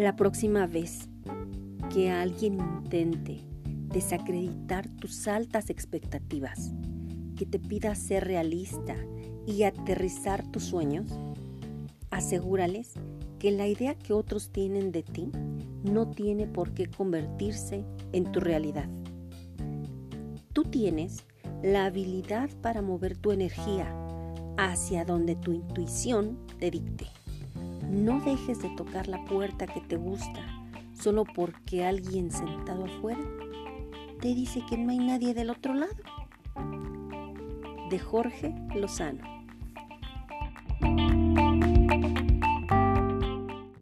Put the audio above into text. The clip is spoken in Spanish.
La próxima vez que alguien intente desacreditar tus altas expectativas, que te pida ser realista y aterrizar tus sueños, asegúrales que la idea que otros tienen de ti no tiene por qué convertirse en tu realidad. Tú tienes la habilidad para mover tu energía hacia donde tu intuición te dicte. No dejes de tocar la puerta que te gusta solo porque alguien sentado afuera te dice que no hay nadie del otro lado. De Jorge Lozano.